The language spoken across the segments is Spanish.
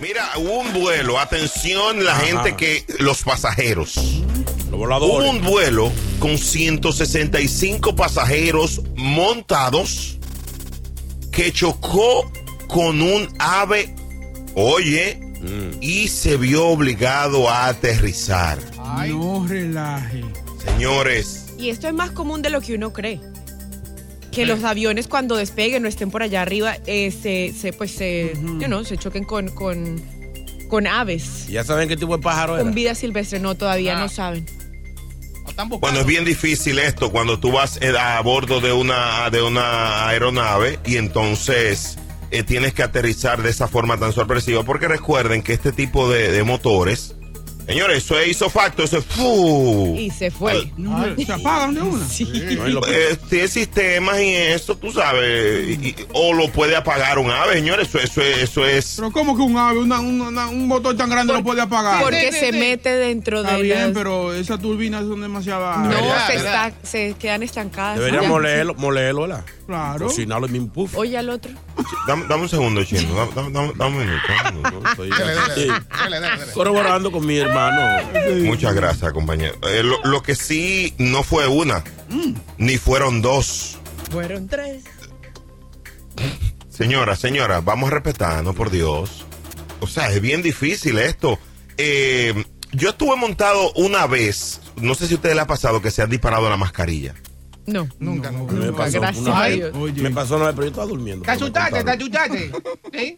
Mira, hubo un vuelo, atención la Ajá. gente que, los pasajeros. Los Hubo voladores. un vuelo con 165 pasajeros montados que chocó con un ave, oye, y se vio obligado a aterrizar. No relaje. Señores, Y esto es más común de lo que uno cree. Que los aviones cuando despeguen o estén por allá arriba, eh, se, se, pues, se, you know, se choquen con, con, con aves, Ya saben qué tipo de pájaro era. con vida silvestre. No, todavía Ah. no saben. Bueno, es bien difícil esto cuando tú vas eh, a bordo de una, de una aeronave y entonces eh, tienes que aterrizar de esa forma tan sorpresiva. Porque recuerden que este tipo de, de motores, señores, eso es isofacto, eso es fu. Y se fue. No, se apagan de una. No, Eh, tiene sistemas y eso, tú sabes, y- y- o lo puede apagar un ave, señores, eso, eso, es- eso es... Pero ¿cómo que un ave, una- una- una- un motor tan grande Por- lo puede apagar? Porque se mete dentro Está de bien, las- pero esas turbinas son demasiado... No, ¿Verdad, se, está- quedan estancadas. Deberíamos molerlo, molerlo, ¿verdad? Claro. Cocinarlo en mi puff. Oye al otro. Dame, dame un segundo, chino, dame, dame- dame- un minuto. Estoy Dale, dale, sí, dale, dale, dale, dale. corroborando con mi hermano. Muchas gracias, compañero. Eh, lo, lo que sí no fue una, ni fueron dos. Fueron tres. Señora, señora, vamos a respetarnos, por Dios. O sea, es bien difícil esto. Eh, yo estuve montado una vez, no sé si a ustedes le ha pasado que se han disparado la mascarilla. No. Nunca, nunca. Me pasó Gracias una a vez. Dios. Oye. Me pasó una vez, pero yo estaba durmiendo. Te asustaste, te asustaste. ¿Sí?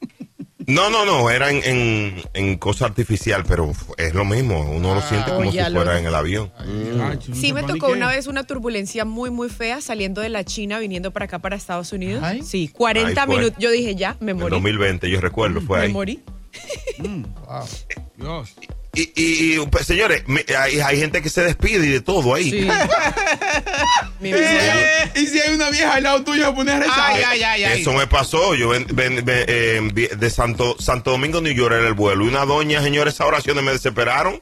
No, no, no, era en, en, en cosa artificial, pero es lo mismo. Uno lo siente como Oye, si fuera en el avión. No Sí, se me tocó una vez una turbulencia muy, muy fea saliendo de la China, viniendo para acá, para Estados Unidos. Ay. Sí, 40 Ay, fue. minutos. Yo dije, ya, me En morí. 2020, yo recuerdo, fue Me ahí. morí. Wow. Dios. Y, y- y, pues, señores, me- hay, hay gente que se despide y de todo ahí. Sí. Mi. Eh, y si hay una vieja al lado tuyo, se pone a rezar. Ay, ay, ay, ay. Eso me pasó. Yo ven- ven- ven- eh, vi- de Santo, Santo Domingo, New York, era el vuelo. Y una doña, señores, esas oraciones me desesperaron.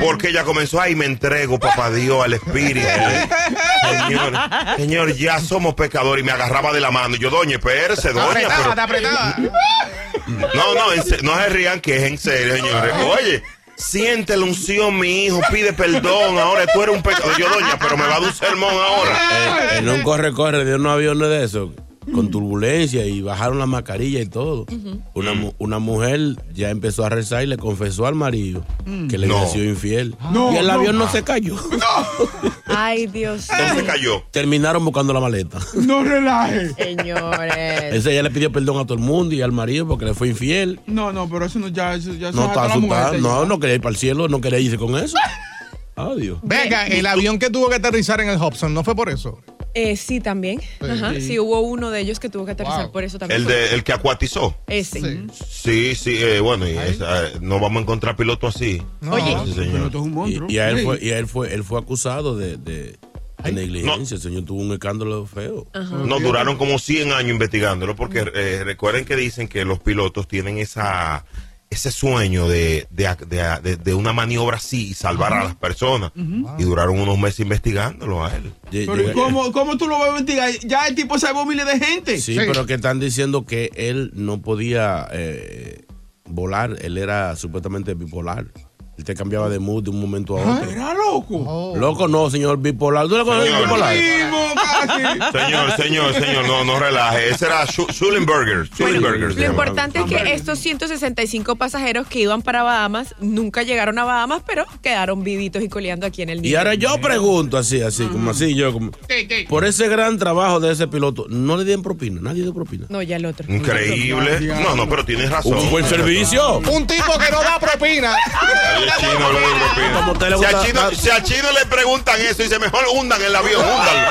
Porque ella comenzó, ay, me entrego, papá Dios, al Espíritu. señor, señor, ya somos pecadores. Y me agarraba de la mano. Y yo, doña, espérese, Está doña. apretada, pero- está apretada. no, no, en se- no se rían que es en serio, señores. Oye, siente la unción, mi hijo, pide perdón. Ahora tú eres un pecador. Yo, doña, pero me va a dar un sermón ahora. Eh, en un corre-corre de unos aviones de esos, con turbulencia y bajaron la mascarilla y todo. una, mu- una mujer ya empezó a rezar y le confesó al marido que le No. sido infiel. No, y el no. avión no se cayó. Ay, Dios. Él se cayó. Terminaron buscando la maleta. No relaje. Señores. Ese ya le pidió perdón a todo el mundo y al marido porque le fue infiel. No, no, pero eso no, ya, eso, ya No está asustado. No, no quería ir para el cielo, no quería irse con eso. Adiós. Venga, el avión que tuvo que aterrizar en el Hobson, ¿no fue por eso? Eh, sí, también. Ajá. Sí. hubo uno de ellos que tuvo que aterrizar Wow. por eso también. El, de, el que acuatizó. Ese. Sí. Sí, sí, eh, bueno, y es- eh, no vamos a encontrar piloto así. Oye. Sí, señor. esto es un Y, monstruo. y a él Sí. fue, y a él fue, él fue acusado de, de- de negligencia. El señor tuvo un escándalo feo. No, duraron como 100 años investigándolo porque eh, recuerden que dicen que los pilotos tienen esa ese sueño de, de, de- de- de una maniobra así y salvar a las personas. Y duraron unos meses investigándolo a él. Pero ¿cómo, ¿cómo tú lo vas a investigar? Ya el tipo salvó miles de gente. Sí, pero que están diciendo que él no podía eh, volar. Él era supuestamente bipolar. Él te cambiaba de mood de un momento a otro. Era loco. Loco no, señor bipolar. ¿Tú le conoces Señor. bipolar? Señor, señor, señor, no, no relaje. Ese era Schu- Schulenberger. Schulenberger. se Lo importante es que estos 165 pasajeros que iban para Bahamas nunca llegaron a Bahamas, pero quedaron vivitos y coleando aquí en el Y nido. ahora yo pregunto así, así, como así, yo como... Por ese gran trabajo de ese piloto, no le den propina, nadie dio propina. No, ya el otro. Increíble. No, no, pero tienes razón. Un buen servicio. Un tipo que no da propina. Chino de Si al chino, si al chino le preguntan eso, dice mejor hundan el avión, húndanlo.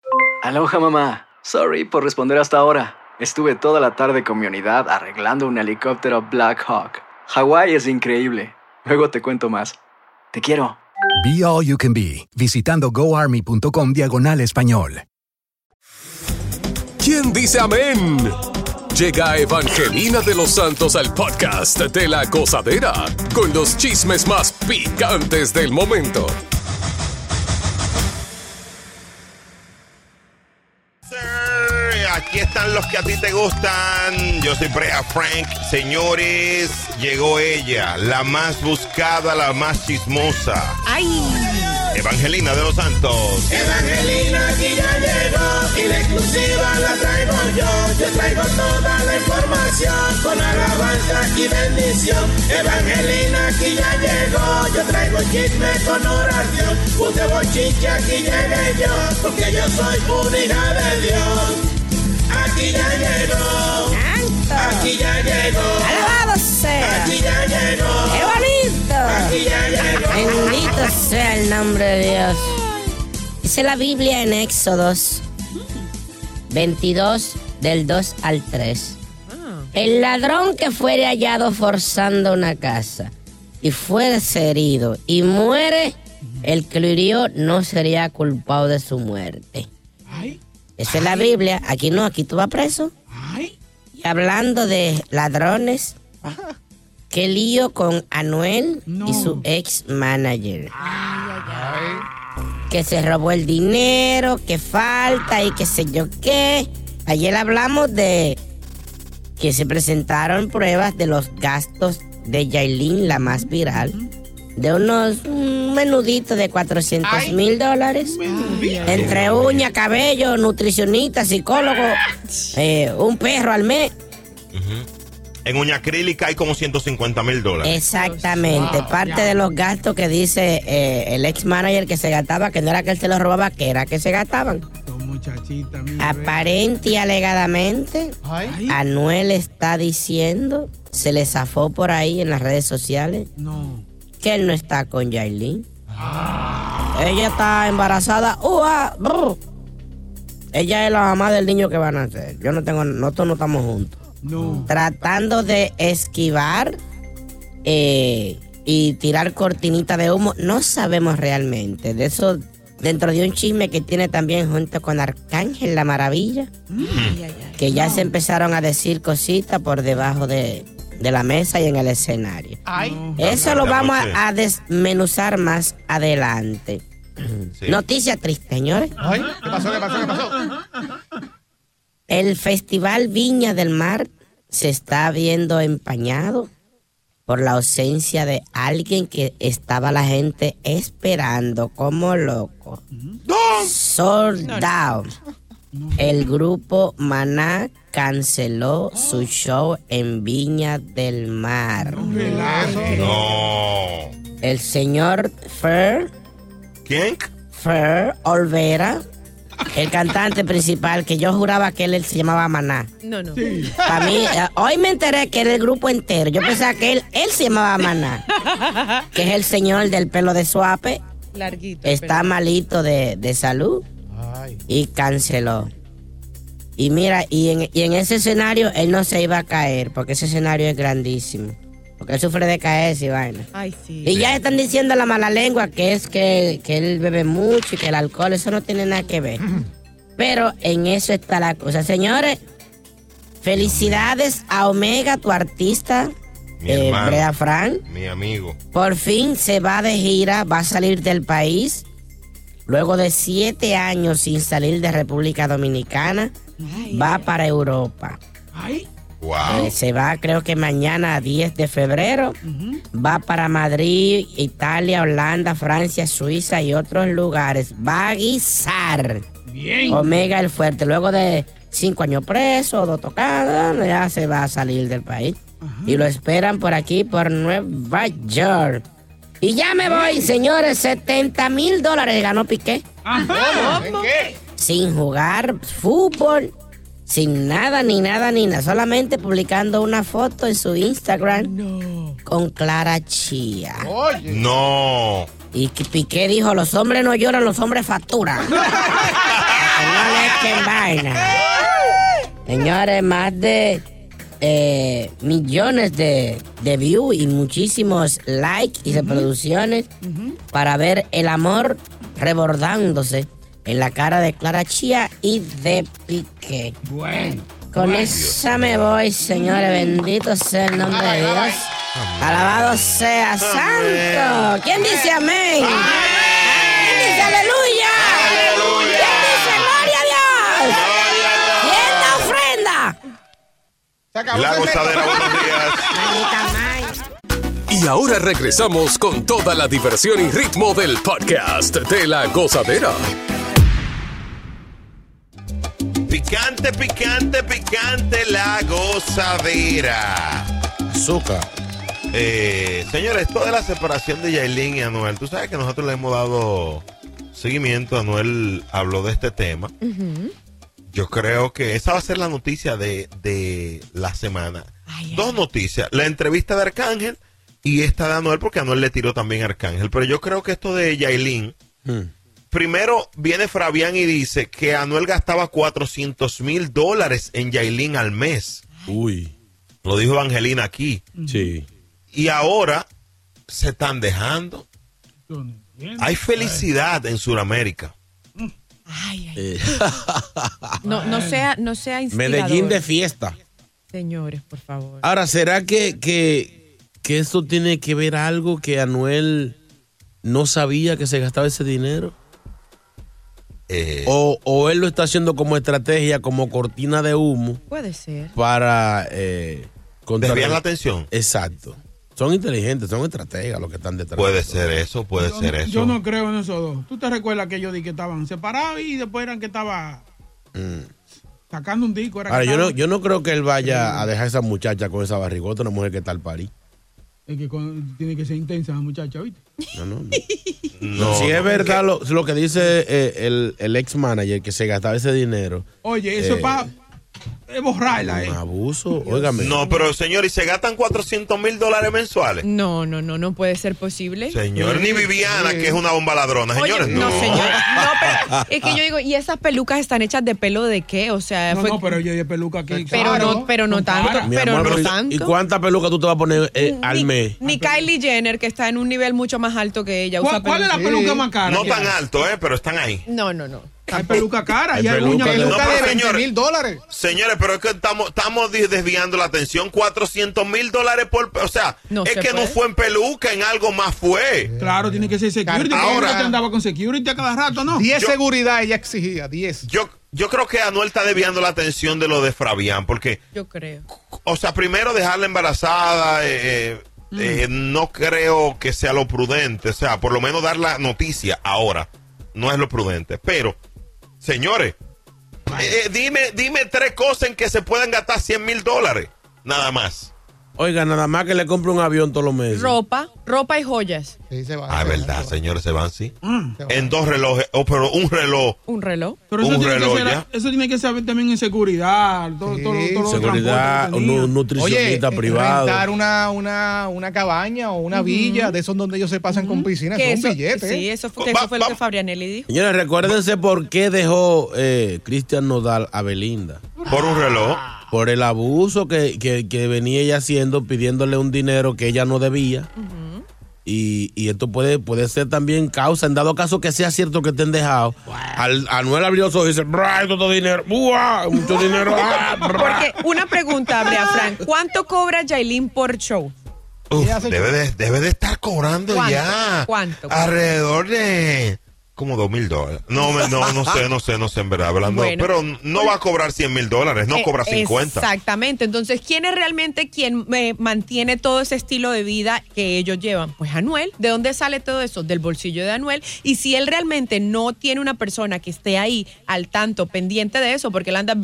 Aloha mamá. Sorry por responder hasta ahora. Estuve toda la tarde con mi unidad arreglando un helicóptero Black Hawk. Hawái es increíble. Luego te cuento más. Te quiero. Be All You Can Be, visitando goarmy.com diagonal español. ¿Quién dice amén? Llega Evangelina de los Santos al podcast de la gozadera con los chismes más picantes del momento. Los que a ti te gustan. Yo soy Brea Frank. Señores, llegó ella, la más buscada, la más chismosa. ¡Ay! Evangelina de los Santos. Evangelina aquí ya llegó y la exclusiva la traigo yo. Yo traigo toda la información con alabanza y bendición. Evangelina aquí ya llegó. Yo traigo chisme con oración. Puse bochinche aquí llegué yo. Porque yo soy una hija de Dios. Aquí ya llegó. Aquí ya llegó. Alabado sea. Aquí ya llegó. ¡Qué bonito! Aquí ya llegó. Bendito sea el nombre de Dios. Dice la Biblia en Éxodos 22, del 2 al 3. El ladrón que fuere hallado forzando una casa y fuese herido y muere, el que lo hirió no sería culpado de su muerte. Esa es la Biblia. Aquí no, aquí tú vas preso. Y hablando de ladrones, qué lío con Anuel y su ex manager. Que se robó el dinero, que falta y qué sé yo qué. Ayer hablamos de que se presentaron pruebas de los gastos de Yailin, la más viral, de unos un menudito de 400 mil dólares. Entre uña, cabello, nutricionista, psicólogo, eh, un perro al mes. En uña acrílica hay como 150 mil dólares. Exactamente, parte de los gastos que dice eh, el ex manager que se gastaba, que no era que él se los robaba, que era que se gastaban. Aparente y alegadamente, Anuel está diciendo, se le zafó por ahí en las redes sociales, No. Que él no está con Yailin. Ella está embarazada. ¡Ua! brr. Ella es la mamá del niño que van a nacer. Yo no tengo, nosotros no estamos juntos. No. Tratando de esquivar eh, y tirar cortinita de humo. No sabemos realmente. De eso, dentro de un chisme que tiene también junto con Arcángel la Maravilla, que ya se empezaron a decir cositas por debajo de, de la mesa y en el escenario. Eso lo vamos a, a desmenuzar más adelante. Noticia triste, señores. Ay, ¿Qué pasó? ¿Qué pasó? ¿Qué pasó? El Festival Viña del Mar se está viendo empañado por la ausencia de alguien que estaba la gente esperando como loco. Sold out. El grupo Maná canceló su show en Viña del Mar. No. El señor Fer, ¿Quién? Fer Olvera, el cantante principal, que yo juraba que él, él se llamaba Maná. No, no. Para mí, eh, hoy me enteré que era el grupo entero. Yo pensaba que él, él se llamaba Maná, que es el señor del pelo de suape. Larguito. Está malito de, de salud y canceló. Y mira, y en, y en ese escenario él no se iba a caer, porque ese escenario es grandísimo. Porque él sufre de caerse y vaina. Ay, sí. Y ya están diciendo la mala lengua que es que, que él bebe mucho y que el alcohol, eso no tiene nada que ver. Pero en eso está la cosa. Señores, felicidades a Omega, tu artista, Mi eh, hermano. Brea Frank. Mi amigo. Por fin se va de gira, va a salir del país. Luego de siete años sin salir de República Dominicana, va para Europa. Wow. Eh, se va creo que mañana 10 de febrero. Va para Madrid, Italia, Holanda, Francia, Suiza y otros lugares. Va a guisar. Bien. Omega el fuerte. Luego de cinco años preso, dos tocadas, ya se va a salir del país. Y lo esperan por aquí, por Nueva York. Y ya me voy, señores. 70 mil dólares ganó Piqué. ¿En qué? Sin jugar fútbol, sin nada, ni nada, ni nada. Solamente publicando una foto en su Instagram con Clara Chía. No. Y Piqué dijo, los hombres no lloran, los hombres facturan. No le echen vaina. Señores, más de eh, millones de, de views y muchísimos likes y reproducciones para ver el amor rebordándose en la cara de Clara Chía y de Piqué. Bueno. Con esa me voy, señores. Bendito sea el nombre de Dios. Alabado sea Santo. ¿Quién dice amén? ¿Quién dice aleluya? La gozadera, buenos días. Y ahora regresamos con toda la diversión y ritmo del podcast de la gozadera. Picante, picante, picante, la gozadera. Azúcar. Eh, señores, esto de la separación de Yailin y Anuel, tú sabes que nosotros le hemos dado seguimiento. Anuel habló de este tema. Yo creo que esa va a ser la noticia de, de la semana. Dos noticias. La entrevista de Arcángel y esta de Anuel, porque Anuel le tiró también a Arcángel. Pero yo creo que esto de Yailin, primero viene Fabián y dice que Anuel gastaba 400 mil dólares en Yailin al mes. Uy. Lo dijo Evangelina aquí. Sí. Y ahora se están dejando. Hay felicidad en Sudamérica. Eh, No, no sea, no sea inspirador. Medellín de fiesta. Señores, por favor. Ahora, ¿será que, que, que esto tiene que ver algo que Anuel no sabía que se gastaba ese dinero? Eh, O, o él lo está haciendo como estrategia, como cortina de humo Puede ser. para... Eh, contra- Desviar la atención. Exacto. Son inteligentes, son estrategas los que están detrás. Puede ser eso, puede Yo, ser eso. yo no creo en esos dos. ¿Tú te recuerdas que yo dije que estaban separados y después eran que estaba sacando un disco? Era Mm. Ahora, yo no, yo no creo que él vaya a dejar a esa muchacha con esa barrigota, una mujer que está al París. Es que con- tiene que ser intensa la muchacha, ¿viste? No, no, no. No, si es no, verdad lo, lo que dice eh, el, el ex manager que se gastaba ese dinero. Oye, eso Eh, es para borrarla, ¿eh? Un abuso, óigame. No, pero señor, ¿y se gastan 400 mil dólares mensuales? No, no, no, no puede ser posible. Señor, ni Viviana, que es una bomba ladrona. Oye, Señores, no, no. señor. No, pero es que yo digo, ¿y esas pelucas están hechas de pelo de qué? O sea, No, fue. no, pero yo de peluca aquí. Pero claro, no, pero no tanto, pero amor, no ¿y- tanto. ¿Y cuántas pelucas tú te vas a poner eh, al mes? Ni Kylie Jenner, que está en un nivel mucho más alto que ella. ¿Cuál, usa cuál es la peluca. peluca más cara? No tan hay? alto, ¿eh? Pero están ahí. No, no, no. Hay peluca cara Hay y hay peluca uñas de- que- No, pero de 20 señores, mil dólares. Señores, pero es que estamos, estamos desviando la atención. 400 mil dólares por... O sea, No es se que no fue en peluca, en algo más fue. Claro, tiene que ser security. Ahora- te andaba con security a cada rato, ¿no? 10 Yo- seguridad ella exigía, 10. Yo, yo creo que Anuel está desviando la atención de lo de Fabián, porque, Yo creo. o sea, primero dejarla embarazada, eh, eh, eh, no creo que sea lo prudente. O sea, por lo menos dar la noticia ahora no es lo prudente. Pero, señores, eh, dime, dime tres cosas en que se puedan gastar 100 mil dólares. Nada más. Oiga, nada más que le compre un avión todos los meses. Ropa, ropa y joyas. Sí, se va. Ah, se va, verdad, se va. señores, se van sí. Mm. En dos relojes, oh, pero un reloj. Un reloj. Pero eso Un tiene, reloj que ser, ya. eso tiene que ser también en seguridad, todo, todo, todo los Seguridad, un, nutricionista Oye, privado. rentar una, una, una cabaña o una villa de esos donde ellos se pasan con piscina, son eso- billetes. Sí, eso fue, que eso fue lo que Fabrianelli dijo. Señores, recuérdense por qué dejó eh, Cristian Nodal a Belinda. Por un reloj. Por el abuso que, que- que venía ella haciendo, pidiéndole un dinero que ella no debía. Y, y esto puede, puede ser también causa, en dado caso que sea cierto que estén dejados. Al, Anuel abrió los ojos y dice, "Bra, esto es dinero, ¡buah! mucho dinero. ah, bra". Porque una pregunta, Brea Frank. ¿Cuánto cobra Jailin por show? Uf, debe, de, debe de estar cobrando ¿Cuánto? ya. ¿Cuánto? Alrededor de como dos mil dólares. No, no, no sé, no sé, no sé, en verdad. Hablando, Bueno. pero no va a cobrar 100 mil dólares, no Eh, cobra 50. Exactamente. Entonces, ¿quién es realmente quien eh, mantiene todo ese estilo de vida que ellos llevan? Pues Anuel. ¿De dónde sale todo eso? Del bolsillo de Anuel. Y si él realmente no tiene una persona que esté ahí al tanto, pendiente de eso, porque él anda...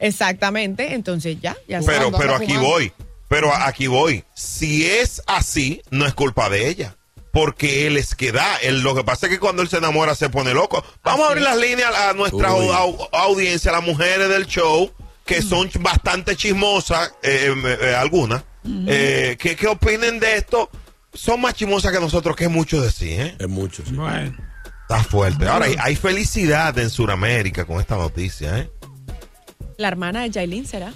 Exactamente. Entonces ya, ya Pero, sabe. pero aquí voy. Pero aquí voy. Si es así, no es culpa de ella. Porque él es que da. Él, lo que pasa es que cuando él se enamora se pone loco. Vamos a abrir las líneas a nuestra au- audiencia, a las mujeres del show, que son bastante chismosas, eh, eh, eh, algunas. eh, que, que opinen de esto. Son más chismosas que nosotros, que es mucho decir, ¿eh? Es mucho, sí. Bueno. Está fuerte. Ahora, hay, hay felicidad en Sudamérica con esta noticia, ¿eh? La hermana de Jailin será.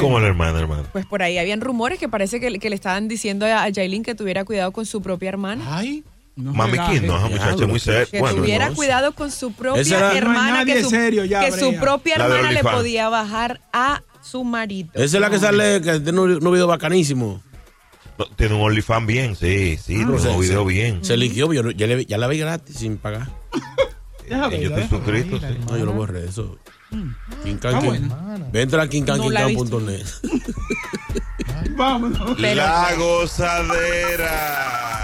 Como la hermana, hermano. Pues por ahí habían rumores que parece que, que le estaban diciendo a Jailin que tuviera cuidado con su propia hermana. Ay. Mami King, no, esa muchacha muy seria. Que Bueno, tuviera no. cuidado con su propia era- hermana, No que, su, serio ya, que su Brea. propia La hermana le podía bajar a su marido. Esa es la que sale, que tiene un, un video bacanísimo. No, tiene un OnlyFans bien, sí, sí, tiene se- un video se- bien. Se eligió, yo no- ya, le- ya la vi gratis sin pagar. Yo estoy suscrito, sí. No, yo lo borré eso. Buena. Entra a kinkankinkan.net. Vámonos. La gozadera.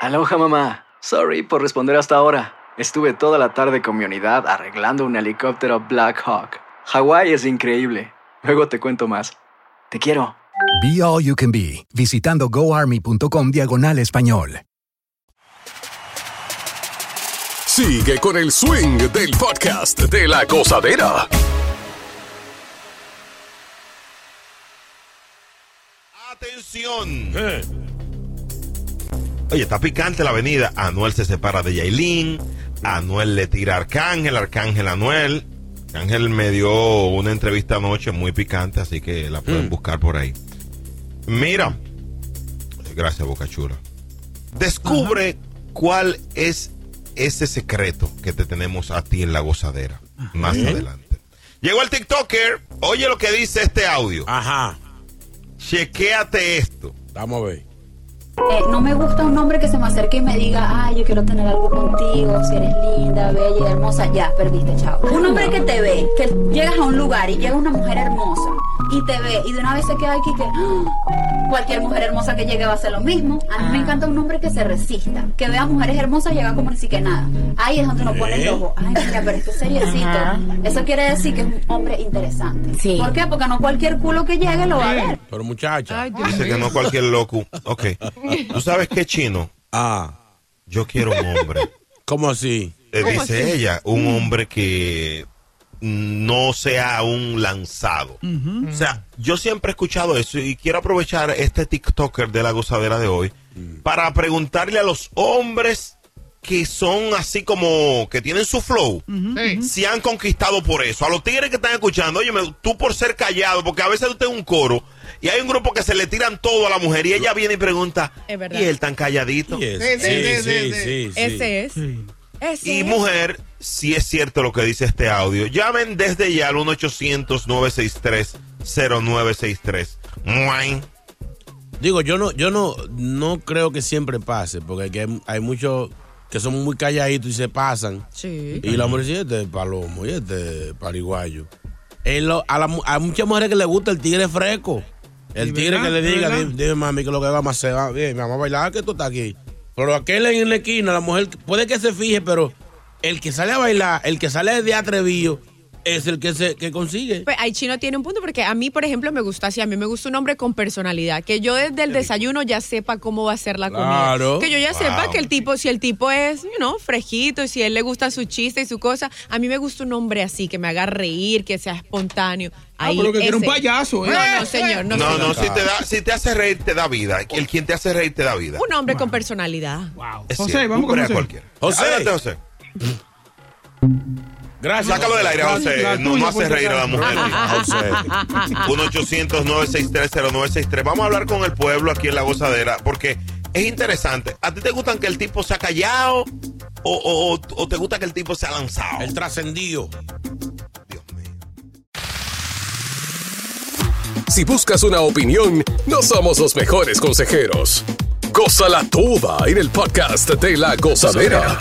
Aloha mamá. Sorry por responder hasta ahora. Estuve toda la tarde con mi unidad arreglando un helicóptero Black Hawk. Hawái es increíble. Luego te cuento más. Te quiero. Be All You Can Be, visitando goarmy.com diagonal español. Sigue con el swing del podcast de la gozadera. Atención. Oye, está picante la avenida. Anuel se separa de Yailin. Anuel le tira a Arcángel, Arcángel Anuel. Arcángel me dio una entrevista anoche muy picante, así que la pueden buscar por ahí. Mira. Gracias, Boca Chula. Descubre cuál es ese secreto que te tenemos a ti en la gozadera. Más ¿Eh? adelante. Llegó el TikToker. Oye lo que dice este audio. Ajá. Chequéate esto. Vamos a ver. Eh, no me gusta un hombre que se me acerque y me diga, ay, yo quiero tener algo contigo, si eres linda, bella y hermosa, ya, perdiste, chao. Un hombre que te ve, que llegas a un lugar y llega una mujer hermosa y te ve y de una vez se queda aquí que ¡ah! cualquier mujer hermosa que llegue va a hacer lo mismo. A mí me encanta un hombre que se resista, que vea mujeres hermosas y llega como ni siquiera nada. Ahí es donde uno pone el ojo. Ay, mira, pero este seriecito. Ajá. Eso quiere decir que es un hombre interesante. ¿Por qué? Porque no cualquier culo que llegue lo va a ver. Pero muchacha. Dice que no cualquier loco. Ok. ¿Tú sabes qué chino? Ah. Yo quiero un hombre. ¿Cómo así? Eh, ¿Cómo dice así? ella, un hombre que no sea un lanzado. O sea, yo siempre he escuchado eso y quiero aprovechar este TikToker de la gozadera de hoy para preguntarle a los hombres que son así como que tienen su flow, si han conquistado por eso. A los tigres que están escuchando, oye, tú por ser callado, porque a veces tú tienes un coro y hay un grupo que se le tiran todo a la mujer y ella viene y pregunta, Es verdad. ¿y él tan calladito? Sí, sí, sí, sí. Ese es. Ese Y mujer, si es cierto lo que dice este audio, llamen desde ya al 1-800-963-0963. Muay. Digo, yo no, yo no, no creo que siempre pase, porque hay, muchos que son muy calladitos y se pasan. Sí. Y la mujer dice, este es palomo y este es pariguayo. Lo- a, la mu- a muchas mujeres que les gusta el tigre fresco. El ¿Y tigre verdad? que le ¿De diga, verdad? "Di- dime mami que lo que vamos a hacer, va bien, vamos a bailar que tú estás aquí. Pero aquel en la esquina, la mujer puede que se fije, pero el que sale a bailar, el que sale de atrevido, es el que se que consigue. Pues ahí Chino tiene un punto porque a mí, por ejemplo, me gusta así. A mí me gusta un hombre con personalidad. Que yo desde el desayuno ya sepa cómo va a ser la comida. Claro. Que yo ya Wow. sepa que el tipo, si el tipo es, you know, frejito y si a él le gusta su chiste y su cosa, a mí me gusta un hombre así, que me haga reír, que sea espontáneo. Ah, Ahí, pero que un payaso, ¿eh? No, no, señor. No, No, señor. no, si te, da, si te hace reír, te da vida. El quien te hace reír, te da vida. Un hombre con personalidad. Es José, cierto, vamos con José. cualquiera. José. Adelante, José. Gracias. Sácalo del aire, José. La No, no hace reír a la mujer. 1-800-963-0963. Vamos a hablar con el pueblo aquí en La Gozadera porque es interesante. ¿A ti te gustan que el tipo sea callado o, o- o- o te gusta que el tipo sea lanzado? El trascendido. Si buscas una opinión, no somos los mejores consejeros. Gózala toda en el podcast de la gozadera.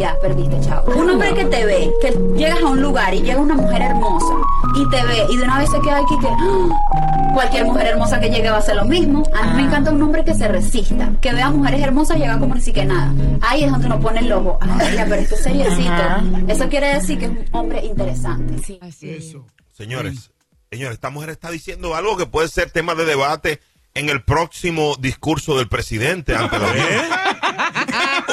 Ya perdiste, chao. Un hombre que te ve, que llegas a un lugar y llega una mujer hermosa y te ve y de una vez se queda aquí que ¡ah! cualquier mujer hermosa que llegue va a hacer lo mismo. A mí me encanta un hombre que se resista, que vea mujeres hermosas y haga como ni siquiera nada. Ahí es donde uno pone el ojo. Ay, pero esto es seriecito. Eso quiere decir que es un hombre interesante. Sí. Eso. Señores, señores, esta mujer está diciendo algo que puede ser tema de debate en el próximo discurso del presidente ante la ¿Eh?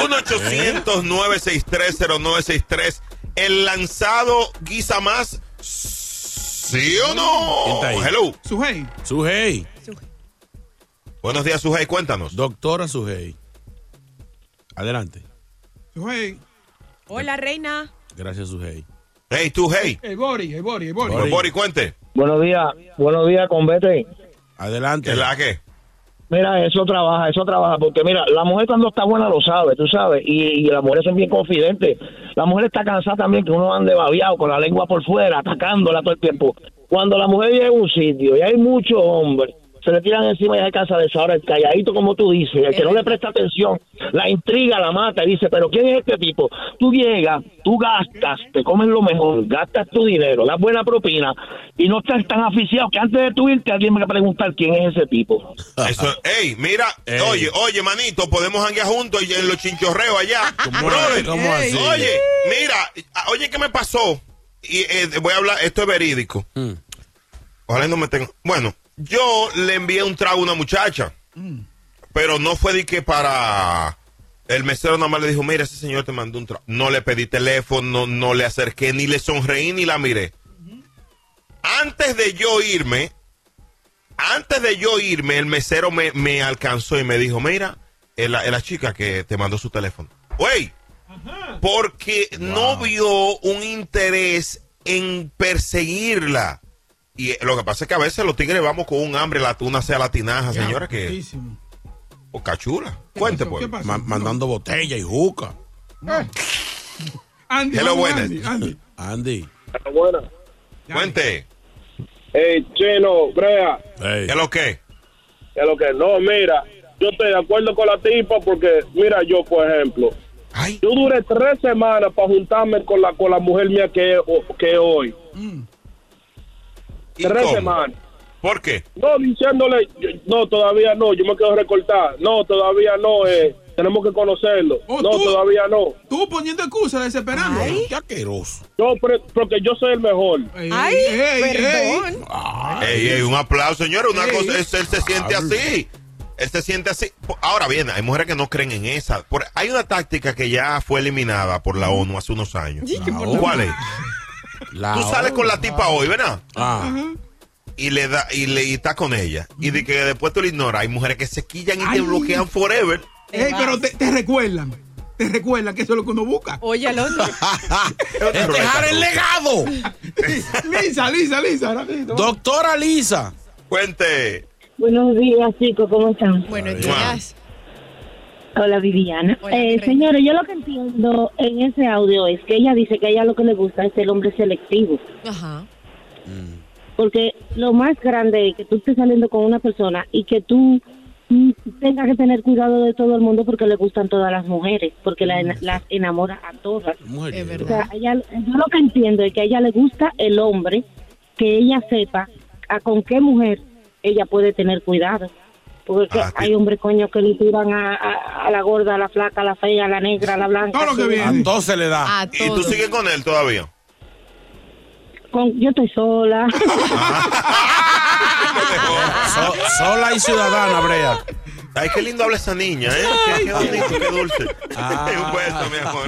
1-800-963-0963. ¿El lanzado guisa más? ¿Sí o no? ¿Quién está ahí? Hello. Sujei. Sujei. Buenos días, Sujei. Cuéntanos. Doctora Sujei. Adelante. Sujei. Hola, reina. Gracias, Sujei. Hey, tú, hey. El Bori, el Bori, el Bori. Bori. Bori, cuente. Buenos días, buenos días, convete. Adelante. ¿Qué es la que? Mira, eso trabaja, eso trabaja, porque mira, la mujer cuando está buena lo sabe, tú sabes, y, y las mujeres son bien confidentes. La mujer está cansada también que uno ande babiado con la lengua por fuera, atacándola todo el tiempo. Cuando la mujer llega a un sitio y hay muchos hombres, se le tiran encima y hay casa de esa hora, el calladito como tú dices, el que no le presta atención, la intriga, la mata y dice, pero ¿quién es este tipo? Tú llegas, tú gastas, te comes lo mejor, gastas tu dinero, das buena propina y no estás tan aficiado que antes de tú irte alguien me va a preguntar quién es ese tipo. Eso, ey, mira, Ey. oye, oye, manito, podemos hanguear juntos y en los chinchorreos allá. Brother, ¿Cómo así? Oye, mira, oye, ¿qué me pasó? Y eh, voy a hablar, esto es verídico. Mm. Ojalá no me tenga. Bueno, yo le envié un trago a una muchacha, pero no fue de que para. El mesero nada más le dijo, mira, ese señor te mandó un trago. No le pedí teléfono, no, no le acerqué, ni le sonreí, ni la miré. Antes de yo irme, antes de yo irme, el mesero me, me alcanzó y me dijo, mira, es la, es la chica que te mandó su teléfono. Güey, porque no vio un interés en perseguirla. Y eh, lo que pasa es que a veces los tigres vamos con un hambre, la tuna sea latinaja, señora, que... O cachula. Cuente, pues. ¿Qué? Ma- mandando botella y juca. Andy, Hello. Andy, Andy. Andy. Bueno, Cuente. eh, Chino, Brea, Ey. ¿Qué es lo que? que lo que no, mira, yo estoy de acuerdo con la tipa porque, mira, yo, por ejemplo, Ay, yo duré tres semanas para juntarme con la con la mujer mía que, que hoy. ¿y Tres cómo? semanas. ¿Por qué? No, diciéndole, yo- no, todavía no, yo me quedo recortar. No, todavía no, eh, tenemos que conocerlo. Oh, no, tú- todavía no. Tú poniendo excusas, desesperando. Qué asqueroso. No, pero- porque yo soy el mejor. Ey, Ay, ey, ey. perdón. Ey, ey, un aplauso, señores. Una Ey. cosa es, él se siente así. Él se siente así. Ahora bien, hay mujeres que no creen en esa. Por- hay una táctica que ya fue eliminada por la ONU hace unos años. ¿Cuál es? La Tú sales con la tipa hoy, ¿verdad? Ah. Y le da y le y está con ella. Y de que después tú le ignoras. Hay mujeres que se quillan y te bloquean forever. Ey, pero te, te recuerdan. Te recuerdan que eso es lo que uno busca. Oye, al otro. Es dejar el legado. Lisa, Lisa, Lisa. rapidito. Doctora Lisa. Cuente. Buenos días, chicos, ¿cómo están? Buenos días. Hola Viviana. Eh, señores, yo lo que entiendo en ese audio es que ella dice que a ella lo que le gusta es el hombre selectivo. Ajá. Porque lo más grande es que tú estés saliendo con una persona y que tú tengas que tener cuidado de todo el mundo porque le gustan todas las mujeres, porque la- las enamora a todas. Es O sea, ella- yo lo que entiendo es que a ella le gusta el hombre que ella sepa a con qué mujer ella puede tener cuidado. Porque hay hombres coño que le tiran a, a- a la gorda, a la flaca, a la fea, a la negra, a la blanca. sí. A todos se le da. ¿Y tú sigues con él todavía? Con- yo estoy sola. So- sola y ciudadana, Brea. Ay, qué lindo habla esa niña, ¿eh? Qué, qué bonito, qué dulce. Ah. Un beso, mi amor.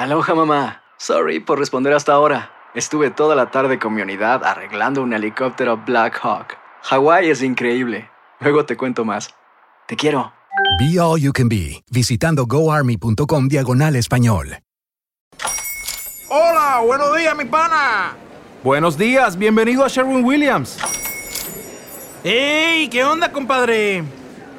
Aloha mamá. Sorry por responder hasta ahora. Estuve toda la tarde con mi unidad arreglando un helicóptero Black Hawk. Hawái es increíble. Luego te cuento más. Te quiero. Be All You Can Be, visitando goarmy.com diagonal español. Hola, buenos días, mi pana. Buenos días, bienvenido a Sherwin Williams. ¡Ey! ¿Qué onda, compadre?